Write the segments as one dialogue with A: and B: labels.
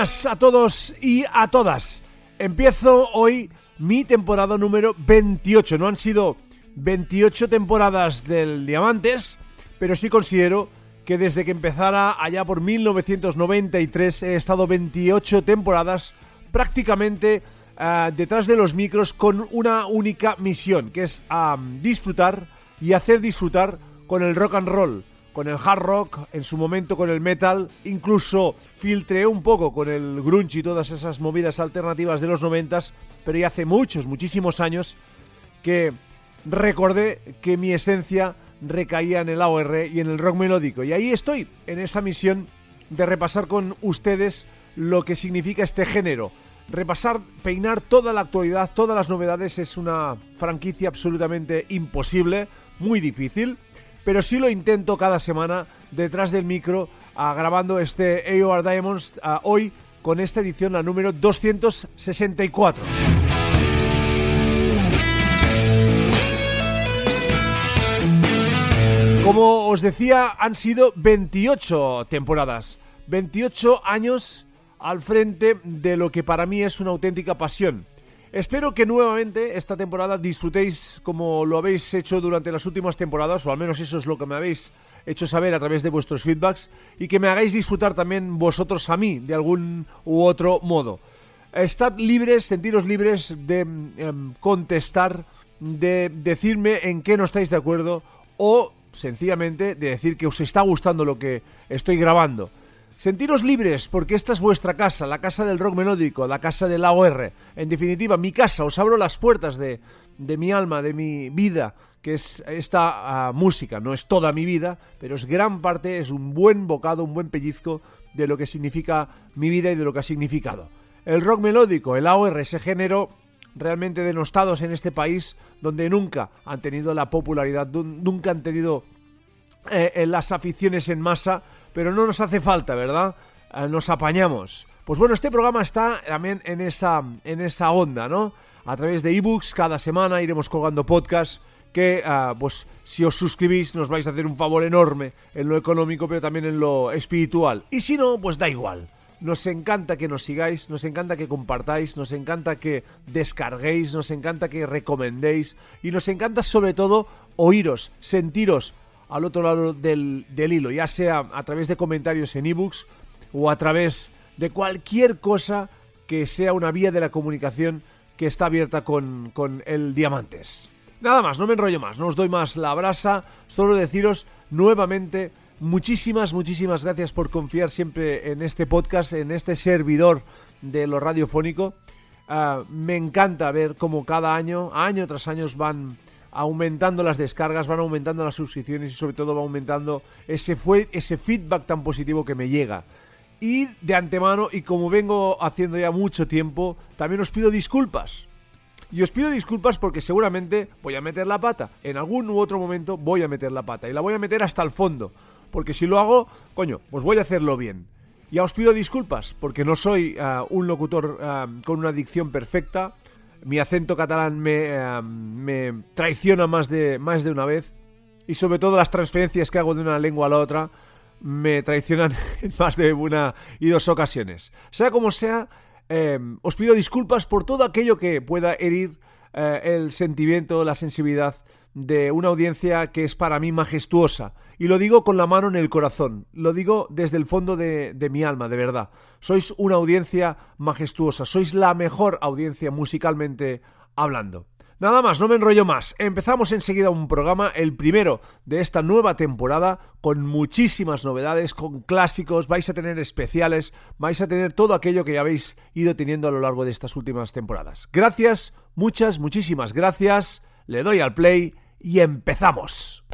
A: buenas a todos y a todas. Empiezo hoy mi temporada número 28. No han sido 28 temporadas del Diamantes, pero sí considero que desde que empezara allá por 1993 he estado 28 temporadas prácticamente uh, detrás de los micros con una única misión, que es disfrutar y hacer disfrutar con el rock and roll con el hard rock, en su momento con el metal, incluso filtré un poco con el grunge y todas esas movidas alternativas de los noventas, pero ya hace muchos, muchísimos años que recordé que mi esencia recaía en el AOR y en el rock melódico. Y ahí estoy, en esa misión de repasar con ustedes lo que significa este género. Repasar, peinar toda la actualidad, todas las novedades es una franquicia absolutamente imposible, muy difícil pero sí lo intento cada semana detrás del micro uh, grabando este AOR Diamonds uh, hoy con esta edición, la número 264. Como os decía, han sido 28 temporadas, 28 años al frente de lo que para mí es una auténtica pasión. Espero que nuevamente esta temporada disfrutéis como lo habéis hecho durante las últimas temporadas, o al menos eso es lo que me habéis hecho saber a través de vuestros feedbacks, y que me hagáis disfrutar también vosotros a mí, de algún u otro modo. Estad libres, sentiros libres de em, contestar, de decirme en qué no estáis de acuerdo, o sencillamente de decir que os está gustando lo que estoy grabando. Sentiros libres, porque esta es vuestra casa, la casa del rock melódico, la casa del AOR. En definitiva, mi casa, os abro las puertas de, de mi alma, de mi vida, que es esta uh, música. No es toda mi vida, pero es gran parte, es un buen bocado, un buen pellizco de lo que significa mi vida y de lo que ha significado. El rock melódico, el AOR, ese género realmente denostados en este país, donde nunca han tenido la popularidad, nunca han tenido eh, las aficiones en masa, pero no nos hace falta, ¿verdad? Eh, nos apañamos. Pues bueno, este programa está también en esa, en esa onda, ¿no? A través de ebooks, cada semana iremos colgando podcasts que, uh, pues, si os suscribís nos vais a hacer un favor enorme en lo económico, pero también en lo espiritual. Y si no, pues da igual. Nos encanta que nos sigáis, nos encanta que compartáis, nos encanta que descarguéis, nos encanta que recomendéis y nos encanta sobre todo oíros, sentiros, al otro lado del, hilo, ya sea a través de comentarios en ebooks o a través de cualquier cosa que sea una vía de la comunicación que está abierta con, con el Diamantes. Nada más, no me enrollo más, no os doy más la brasa, solo deciros nuevamente muchísimas, muchísimas gracias por confiar siempre en este podcast, en este servidor de lo radiofónico. Ah, me encanta ver cómo cada año, año tras año, van aumentando las descargas, van aumentando las suscripciones y sobre todo va aumentando ese, fue, ese feedback tan positivo que me llega. Y de antemano, y como vengo haciendo ya mucho tiempo, también os pido disculpas. Y os pido disculpas porque seguramente voy a meter la pata. En algún u otro momento voy a meter la pata. Y la voy a meter hasta el fondo. Porque si lo hago, coño, pues voy a hacerlo bien. Ya os pido disculpas porque no soy uh, un locutor uh, con una dicción perfecta mi acento catalán me, eh, me traiciona más de, más de una vez y sobre todo las transferencias que hago de una lengua a la otra me traicionan en más de una y dos ocasiones. Sea como sea, eh, os pido disculpas por todo aquello que pueda herir eh, el sentimiento, la sensibilidad de una audiencia que es para mí majestuosa. Y lo digo con la mano en el corazón, lo digo desde el fondo de, de, mi alma, de verdad. Sois una audiencia majestuosa, sois la mejor audiencia musicalmente hablando. Nada más, no me enrollo más. Empezamos enseguida un programa, el primero de esta nueva temporada, con muchísimas novedades, con clásicos, vais a tener especiales, vais a tener todo aquello que ya habéis ido teniendo a lo largo de estas últimas temporadas. Gracias, muchas, muchísimas gracias le doy al play y empezamos.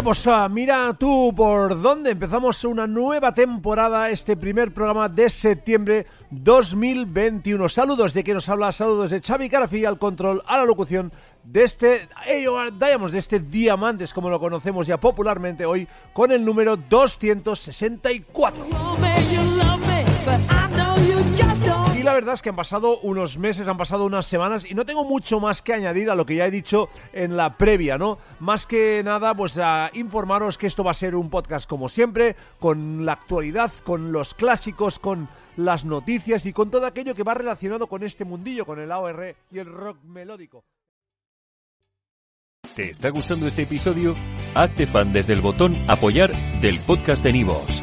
A: Bueno, pues uh, mira tú por dónde empezamos una nueva temporada, este primer programa de septiembre 2021. Saludos de quien nos habla, saludos de Xavi Carafi al control, a la locución de este Diamonds, de este Diamantes, como lo conocemos ya popularmente hoy, con el número 264. Verdad es que han pasado unos meses, han pasado unas semanas y no tengo mucho más que añadir a lo que ya he dicho en la previa, ¿no? Más que nada, pues a informaros que esto va a ser un podcast como siempre, con la actualidad, con los clásicos, con las noticias y con todo aquello que va relacionado con este mundillo, con el AOR y el rock melódico.
B: ¿Te está gustando este episodio? Hazte fan desde el botón apoyar del podcast de Nivos.